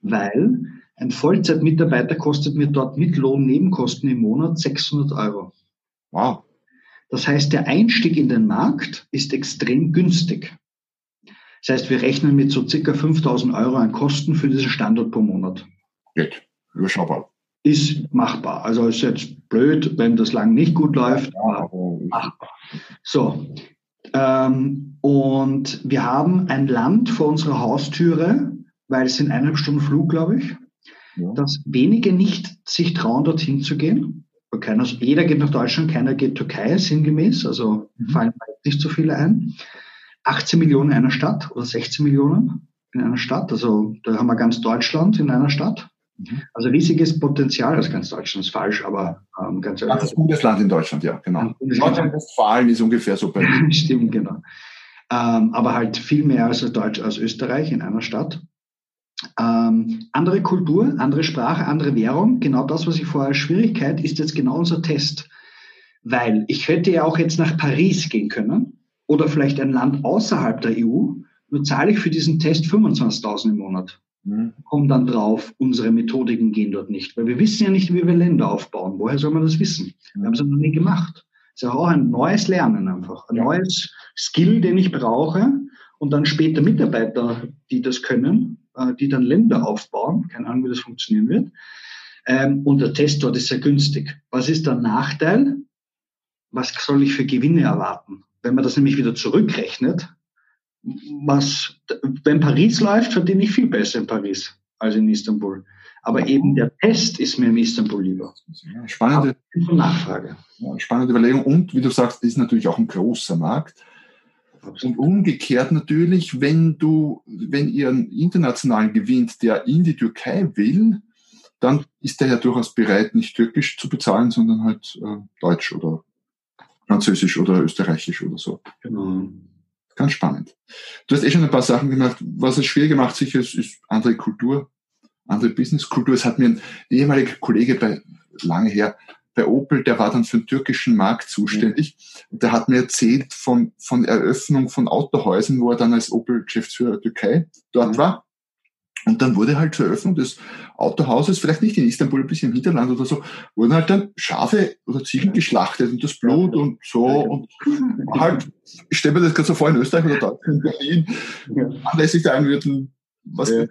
Weil ein Vollzeitmitarbeiter kostet mir dort mit Lohnnebenkosten im Monat 600 Euro. Wow. Das heißt, der Einstieg in den Markt ist extrem günstig. Das heißt, wir rechnen mit so circa 5000 Euro an Kosten für diesen Standort pro Monat. Geht. Überschaubar ist machbar. Also ist jetzt blöd, wenn das lang nicht gut läuft, aber machbar. So. Ähm, und wir haben ein Land vor unserer Haustüre, weil es sind eineinhalb Stunden Flug, glaube ich, ja. dass wenige nicht sich trauen, dorthin zu gehen. Keiner, jeder geht nach Deutschland, keiner geht Türkei, sinngemäß, also mhm. fallen nicht so viele ein. 18 Millionen in einer Stadt oder 16 Millionen in einer Stadt, also da haben wir ganz Deutschland in einer Stadt. Mhm. Also riesiges Potenzial, das ganz Deutschland ist falsch, aber ähm, ganz Ganzes Bundesland in Deutschland, ja, genau. Nordrhein-Westfalen ist ungefähr so bei. [laughs] Stimmt, genau. Ähm, aber halt viel mehr als Deutsch, als Österreich in einer Stadt. Ähm, andere Kultur, andere Sprache, andere Währung, genau das, was ich vorher als Schwierigkeit, ist jetzt genau unser Test. Weil ich hätte ja auch jetzt nach Paris gehen können oder vielleicht ein Land außerhalb der EU, nur zahle ich für diesen Test 25.000 im Monat mhm. kommen dann drauf, unsere Methodiken gehen dort nicht. Weil wir wissen ja nicht, wie wir Länder aufbauen. Woher soll man das wissen? Wir haben es noch nie gemacht. Das ist ja auch ein neues Lernen einfach. Ein neues Skill, den ich brauche. Und dann später Mitarbeiter, die das können, äh, die dann Länder aufbauen. Keine Ahnung, wie das funktionieren wird. Ähm, und der Test dort ist sehr günstig. Was ist der Nachteil? Was soll ich für Gewinne erwarten? Wenn man das nämlich wieder zurückrechnet, was, wenn Paris läuft, verdiene ich viel besser in Paris als in Istanbul. Aber eben der Test ist mir in Istanbul lieber. Spannende Nachfrage. Ja, spannende Überlegung. Und wie du sagst, ist natürlich auch ein großer Markt. Und umgekehrt natürlich, wenn du, wenn ihr einen internationalen gewinnt, der in die Türkei will, dann ist der ja durchaus bereit, nicht türkisch zu bezahlen, sondern halt äh, deutsch oder französisch oder österreichisch oder so. Genau. Ganz spannend. Du hast eh schon ein paar Sachen gemacht. Was es schwer gemacht sicher ist, ist andere Kultur, andere Businesskultur. Es hat mir ein ehemaliger Kollege bei, lange her, bei Opel, der war dann für den türkischen Markt zuständig. Und der hat mir erzählt von, von Eröffnung von Autohäusern, wo er dann als Opel-Geschäftsführer Türkei dort war. Und dann wurde halt zur Eröffnung des Autohauses, vielleicht nicht in Istanbul, ein bisschen im Hinterland oder so, wurden halt dann Schafe oder Ziegen geschlachtet und das Blut und so. Und halt, ich stelle mir das gerade so vor in Österreich oder Deutschland, in Berlin, anlässlich der Einwürden was ja,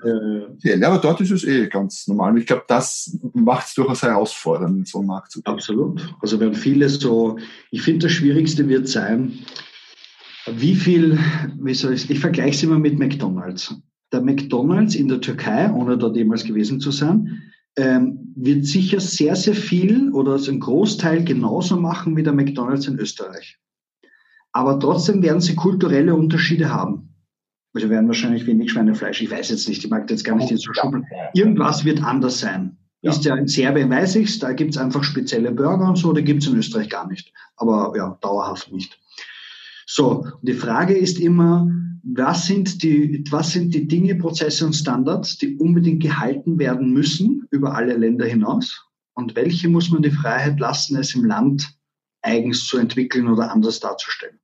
ja, ja. aber dort ist es eh ganz normal. Ich glaube, das macht es durchaus herausfordernd, so einen Markt zu gehen. Absolut. Also wenn viele so, ich finde, das Schwierigste wird sein, wie viel, wie soll ich, ich vergleiche es immer mit McDonalds. Der McDonalds in der Türkei, ohne dort jemals gewesen zu sein, ähm, wird sicher sehr, sehr viel oder also einen Großteil genauso machen wie der McDonalds in Österreich. Aber trotzdem werden sie kulturelle Unterschiede haben. Also werden wahrscheinlich wenig Schweinefleisch. Ich weiß jetzt nicht, ich mag jetzt gar nicht oh, so schubeln. Irgendwas wird anders sein. Ja. Ist ja in Serbien, weiß ich's, da gibt's einfach spezielle Burger und so, die gibt's in Österreich gar nicht. Aber ja, dauerhaft nicht. So, die Frage ist immer, was sind die, was sind die Dinge, Prozesse und Standards, die unbedingt gehalten werden müssen über alle Länder hinaus? Und welche muss man die Freiheit lassen, es im Land eigens zu entwickeln oder anders darzustellen?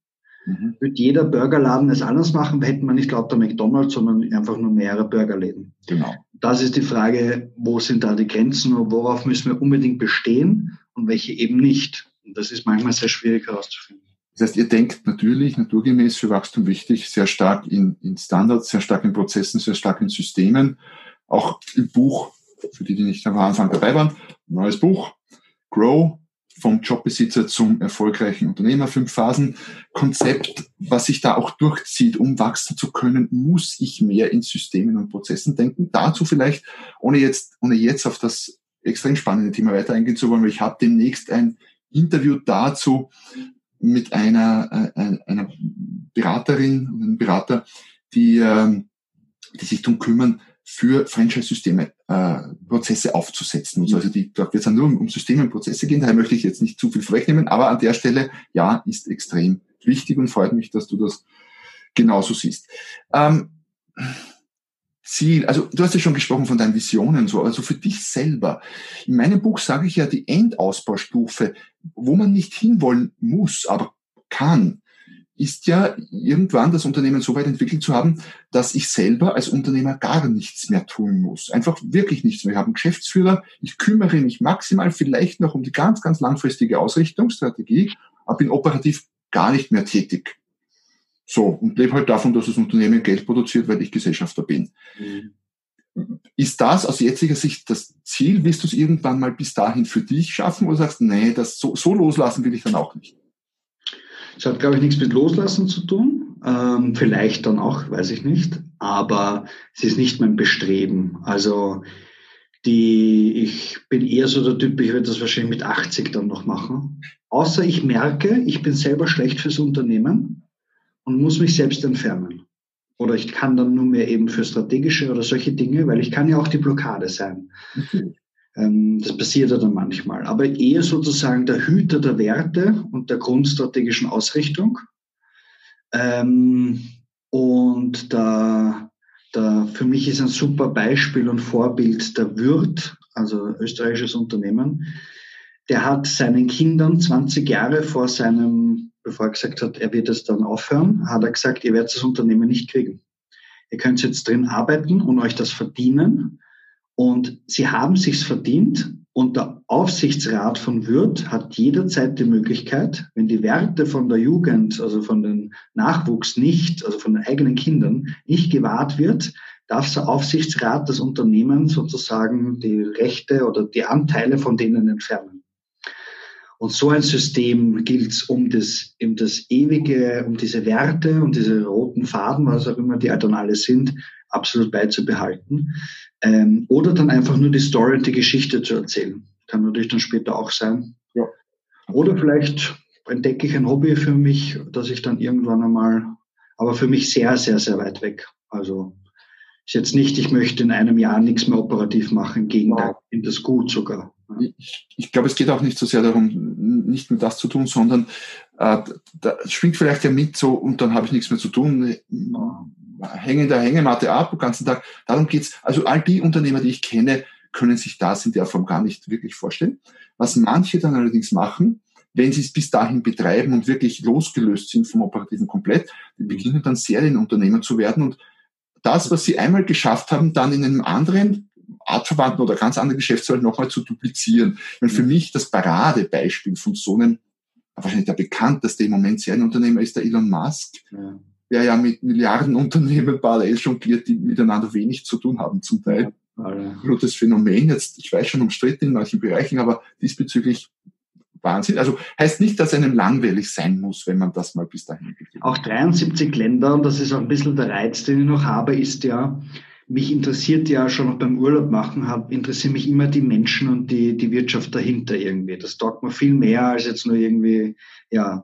Mhm. Wird jeder Burgerladen es anders machen, hätten wir nicht lauter McDonalds, sondern einfach nur mehrere Burgerläden. Genau. Das ist die Frage, wo sind da die Grenzen und worauf müssen wir unbedingt bestehen und welche eben nicht. Und das ist manchmal sehr schwierig herauszufinden. Das heißt, ihr denkt natürlich, naturgemäß für Wachstum wichtig, sehr stark in, in Standards, sehr stark in Prozessen, sehr stark in Systemen. Auch im Buch, für die, die nicht am Anfang dabei waren, neues Buch, Grow, vom Jobbesitzer zum erfolgreichen Unternehmer, fünf Phasen Konzept, was sich da auch durchzieht, um wachsen zu können, muss ich mehr in Systemen und Prozessen denken. Dazu vielleicht, ohne jetzt, ohne jetzt auf das extrem spannende Thema weiter eingehen zu wollen, weil ich habe demnächst ein Interview dazu mit einer, äh, einer Beraterin und einem Berater, die, äh, die sich darum kümmern, für Franchise-Systeme äh, Prozesse aufzusetzen. So. Also die, da wird es dann nur um, um Systeme und Prozesse gehen, daher möchte ich jetzt nicht zu viel vorwegnehmen, aber an der Stelle, ja, ist extrem wichtig und freut mich, dass du das genauso siehst. Ähm, Ziel, also du hast ja schon gesprochen von deinen Visionen so, also für dich selber. In meinem Buch sage ich ja die Endausbaustufe, wo man nicht hinwollen muss, aber kann, ist ja irgendwann das Unternehmen so weit entwickelt zu haben, dass ich selber als Unternehmer gar nichts mehr tun muss. Einfach wirklich nichts mehr. Ich habe einen Geschäftsführer, ich kümmere mich maximal vielleicht noch um die ganz, ganz langfristige Ausrichtungsstrategie, aber bin operativ gar nicht mehr tätig. So, und lebe halt davon, dass das Unternehmen Geld produziert, weil ich Gesellschafter bin. Mhm. Ist das aus jetziger Sicht das Ziel? Willst du es irgendwann mal bis dahin für dich schaffen oder sagst, nee, das so, so loslassen will ich dann auch nicht? Es hat, glaube ich, nichts mit Loslassen zu tun. Ähm, vielleicht dann auch, weiß ich nicht. Aber es ist nicht mein Bestreben. Also die, ich bin eher so der Typ, ich werde das wahrscheinlich mit 80 dann noch machen. Außer ich merke, ich bin selber schlecht fürs Unternehmen und muss mich selbst entfernen. Oder ich kann dann nur mehr eben für strategische oder solche Dinge, weil ich kann ja auch die Blockade sein. Okay. Ähm, das passiert ja dann manchmal. Aber eher sozusagen der Hüter der Werte und der grundstrategischen Ausrichtung. Ähm, und da, da, für mich ist ein super Beispiel und Vorbild der Wirt, also österreichisches Unternehmen. Der hat seinen Kindern 20 Jahre vor seinem, bevor er gesagt hat, er wird es dann aufhören, hat er gesagt, ihr werdet das Unternehmen nicht kriegen. Ihr könnt jetzt drin arbeiten und euch das verdienen, und sie haben sich's verdient. Und der Aufsichtsrat von Würth hat jederzeit die Möglichkeit, wenn die Werte von der Jugend, also von den Nachwuchs nicht, also von den eigenen Kindern nicht gewahrt wird, darf der Aufsichtsrat das Unternehmen sozusagen die Rechte oder die Anteile von denen entfernen. Und so ein System gilt es um das, um das ewige, um diese Werte und diese roten Faden, was auch immer die dann alle sind, absolut beizubehalten. Ähm, oder dann einfach nur die Story und die Geschichte zu erzählen. Kann natürlich dann später auch sein. Ja. Oder vielleicht entdecke ich ein Hobby für mich, dass ich dann irgendwann einmal, aber für mich sehr, sehr, sehr weit weg. Also ist jetzt nicht, ich möchte in einem Jahr nichts mehr operativ machen, im Gegenteil, ich finde das gut sogar. Ich, ich glaube, es geht auch nicht so sehr darum, nicht mehr das zu tun, sondern äh, da schwingt vielleicht ja mit so und dann habe ich nichts mehr zu tun hängen der Hängematte ab den ganzen Tag. Darum geht's. Also all die Unternehmer, die ich kenne, können sich das in der Form gar nicht wirklich vorstellen. Was manche dann allerdings machen, wenn sie es bis dahin betreiben und wirklich losgelöst sind vom Operativen komplett, die beginnen dann Serienunternehmer zu werden und das, was sie einmal geschafft haben, dann in einem anderen artverwandten oder ganz anderen Geschäftsfeld nochmal zu duplizieren. Weil für mich das Paradebeispiel von so einem, wahrscheinlich der bekannteste im Moment Serienunternehmer ist der Elon Musk. Ja der ja mit Milliardenunternehmen parallel jongliert, die miteinander wenig zu tun haben zum Teil. Ja, Nur das Phänomen jetzt, ich weiß schon umstritten in manchen Bereichen, aber diesbezüglich Wahnsinn. Also heißt nicht, dass einem langweilig sein muss, wenn man das mal bis dahin geht. Auch 73 Länder, und das ist auch ein bisschen der Reiz, den ich noch habe, ist ja, mich interessiert ja schon noch beim Urlaub machen, hab, interessieren mich immer die Menschen und die, die Wirtschaft dahinter irgendwie. Das taugt mir viel mehr als jetzt nur irgendwie, ja.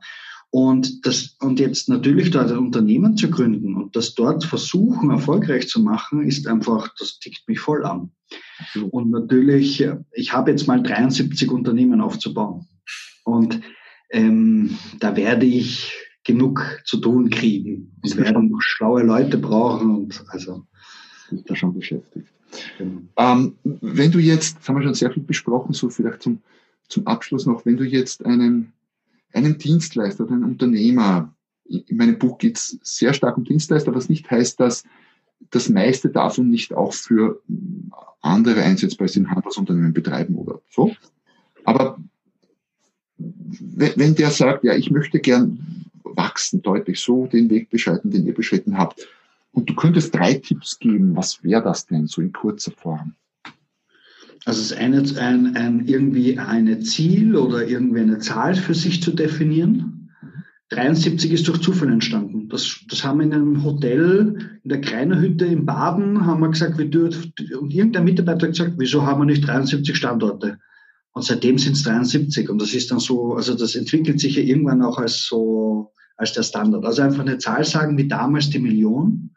Und das, und jetzt natürlich dort ein Unternehmen zu gründen und das dort versuchen, erfolgreich zu machen, ist einfach, das tickt mich voll an. Und natürlich, ich habe jetzt mal 73 Unternehmen aufzubauen. Und ähm, da werde ich genug zu tun kriegen und werde noch schlaue Leute brauchen und also sind da schon beschäftigt. Genau. Ähm, wenn du jetzt, das haben wir schon sehr viel besprochen, so vielleicht zum, zum Abschluss noch, wenn du jetzt einen, einen Dienstleister oder einen Unternehmer, in meinem Buch geht es sehr stark um Dienstleister, was nicht heißt, dass das meiste davon nicht auch für andere einsetzbar ist, in Handelsunternehmen betreiben oder so. Aber wenn der sagt, ja, ich möchte gern wachsen, deutlich so den Weg beschreiten, den ihr beschritten habt, und du könntest drei Tipps geben, was wäre das denn so in kurzer Form? Also es ist eine, ein, ein, irgendwie eine Ziel oder irgendwie eine Zahl für sich zu definieren. 73 ist durch Zufall entstanden. Das, das haben wir in einem Hotel in der Kreinerhütte in Baden, haben wir gesagt, wir dürfen, und irgendein Mitarbeiter hat gesagt, wieso haben wir nicht 73 Standorte? Und seitdem sind es 73. Und das ist dann so, also das entwickelt sich ja irgendwann auch als so, als der Standard. Also einfach eine Zahl sagen wie damals die Million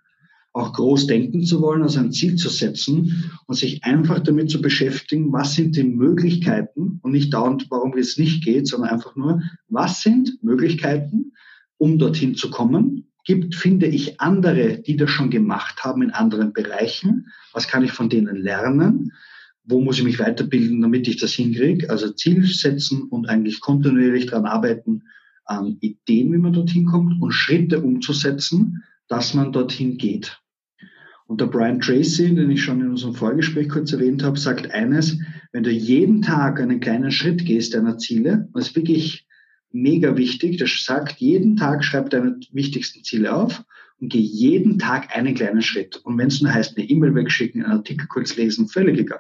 auch groß denken zu wollen, also ein Ziel zu setzen und sich einfach damit zu beschäftigen, was sind die Möglichkeiten und nicht dauernd, warum es nicht geht, sondern einfach nur, was sind Möglichkeiten, um dorthin zu kommen? Gibt, finde ich, andere, die das schon gemacht haben in anderen Bereichen? Was kann ich von denen lernen? Wo muss ich mich weiterbilden, damit ich das hinkriege? Also Ziel setzen und eigentlich kontinuierlich daran arbeiten, an Ideen, wie man dorthin kommt und Schritte umzusetzen, dass man dorthin geht. Und der Brian Tracy, den ich schon in unserem Vorgespräch kurz erwähnt habe, sagt eines, wenn du jeden Tag einen kleinen Schritt gehst deiner Ziele, das ist wirklich mega wichtig, der sagt, jeden Tag schreib deine wichtigsten Ziele auf und geh jeden Tag einen kleinen Schritt. Und wenn es nur heißt, eine E-Mail wegschicken, einen Artikel kurz lesen, völlig egal.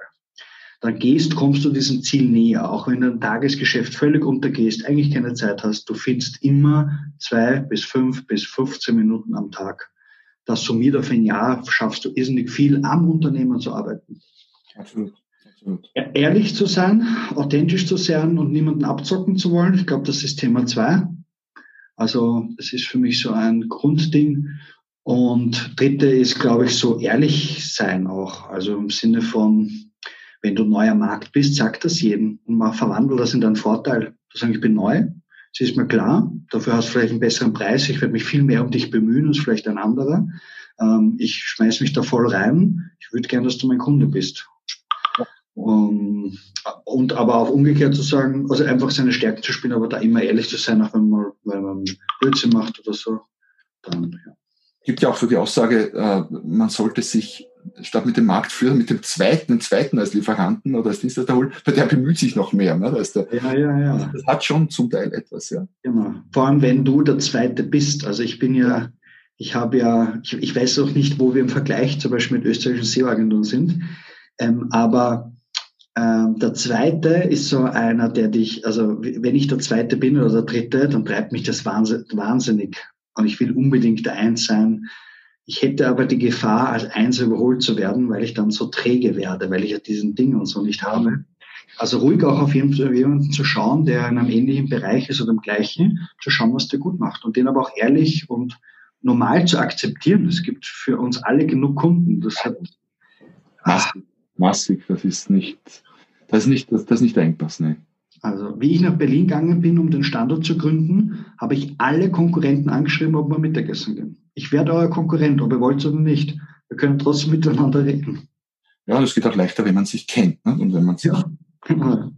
Dann gehst, kommst du diesem Ziel näher, auch wenn du im Tagesgeschäft völlig untergehst, eigentlich keine Zeit hast. Du findest immer zwei bis fünf bis 15 Minuten am Tag das summiert auf ein Jahr, schaffst du irrsinnig viel am Unternehmen zu arbeiten. Absolut. Absolut. Ehrlich zu sein, authentisch zu sein und niemanden abzocken zu wollen, ich glaube, das ist Thema zwei. Also das ist für mich so ein Grundding. Und dritte ist, glaube ich, so ehrlich sein auch. Also im Sinne von, wenn du neuer Markt bist, sag das jedem und man verwandelt das in deinen Vorteil. Du sagst, ich bin neu, es ist mir klar, dafür hast du vielleicht einen besseren Preis, ich werde mich viel mehr um dich bemühen als vielleicht ein anderer. Ähm, ich schmeiß mich da voll rein, ich würde gern, dass du mein Kunde bist. Um, und aber auch umgekehrt zu sagen, also einfach seine Stärken zu spielen, aber da immer ehrlich zu sein, auch wenn man, wenn man Blödsinn macht oder so. Dann, ja. Gibt ja auch so die Aussage, äh, man sollte sich statt mit dem Marktführer, mit dem zweiten, den zweiten als Lieferanten oder als Dienstleister holen, weil der bemüht sich noch mehr. Ne? Da der, ja, ja, ja. Also das hat schon zum Teil etwas, ja. Genau. Vor allem, wenn du der Zweite bist. Also ich bin ja, ich habe ja, ich, ich weiß auch nicht, wo wir im Vergleich zum Beispiel mit österreichischen SEO-Agenturen sind, ähm, aber ähm, der Zweite ist so einer, der dich, also wenn ich der Zweite bin oder der Dritte, dann treibt mich das wahnsinnig. Und ich will unbedingt der Eins sein ich hätte aber die Gefahr, als Eins überholt zu werden, weil ich dann so träge werde, weil ich ja diesen Ding und so nicht habe. Also ruhig auch auf jemanden zu schauen, der in einem ähnlichen Bereich ist oder im gleichen, zu schauen, was der gut macht und den aber auch ehrlich und normal zu akzeptieren. Es gibt für uns alle genug Kunden. Das hat massig, massig das ist nicht, das ist nicht, das, das ist nicht Engpass, ne. Also, wie ich nach Berlin gegangen bin, um den Standort zu gründen, habe ich alle Konkurrenten angeschrieben, ob wir Mittagessen gehen. Ich werde euer Konkurrent, ob ihr wollt oder nicht. Wir können trotzdem miteinander reden. Ja, das geht auch leichter, wenn man sich kennt ne? und wenn man sich. Ja, genau.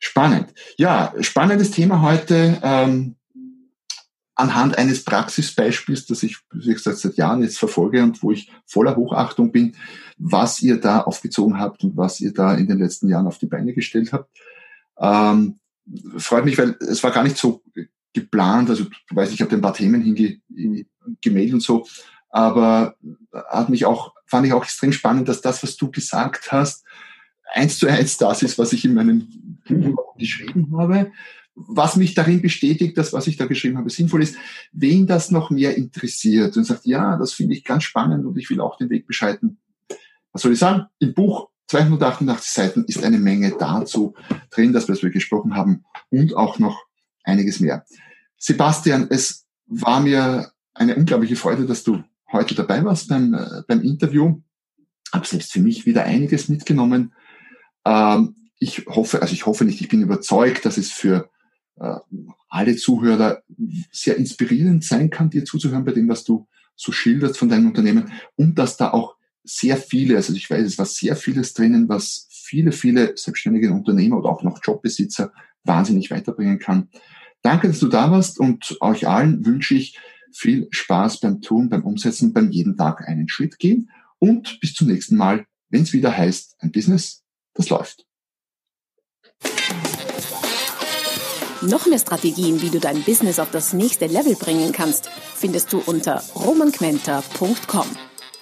Spannend. Ja, spannendes Thema heute. Ähm, anhand eines Praxisbeispiels, das ich, wie gesagt, seit Jahren jetzt verfolge und wo ich voller Hochachtung bin, was ihr da aufgezogen habt und was ihr da in den letzten Jahren auf die Beine gestellt habt. Ähm, freut mich, weil es war gar nicht so geplant. Also du weißt, ich habe ein paar Themen hinge gemeldet und so. Aber hat mich auch, fand ich auch extrem spannend, dass das, was du gesagt hast, eins zu eins das ist, was ich in meinem Buch geschrieben habe. Was mich darin bestätigt, dass was ich da geschrieben habe sinnvoll ist, wen das noch mehr interessiert und sagt, ja, das finde ich ganz spannend und ich will auch den Weg beschreiten. Was soll ich sagen? Im Buch 288 Seiten ist eine Menge dazu drin, das, was wir gesprochen haben und auch noch einiges mehr. Sebastian, es war mir eine unglaubliche Freude, dass du heute dabei warst beim, äh, beim Interview. Habe selbst für mich wieder einiges mitgenommen. Ähm, ich hoffe, also ich hoffe nicht, ich bin überzeugt, dass es für äh, alle Zuhörer sehr inspirierend sein kann, dir zuzuhören bei dem, was du so schilderst von deinem Unternehmen und dass da auch sehr viele, also ich weiß, es war sehr vieles drinnen, was viele, viele selbstständige Unternehmer oder auch noch Jobbesitzer wahnsinnig weiterbringen kann. Danke, dass du da warst und euch allen wünsche ich viel Spaß beim Tun, beim Umsetzen, beim jeden Tag einen Schritt gehen und bis zum nächsten Mal, wenn es wieder heißt, ein Business, das läuft. Noch mehr Strategien, wie du dein Business auf das nächste Level bringen kannst, findest du unter romanquenter.com.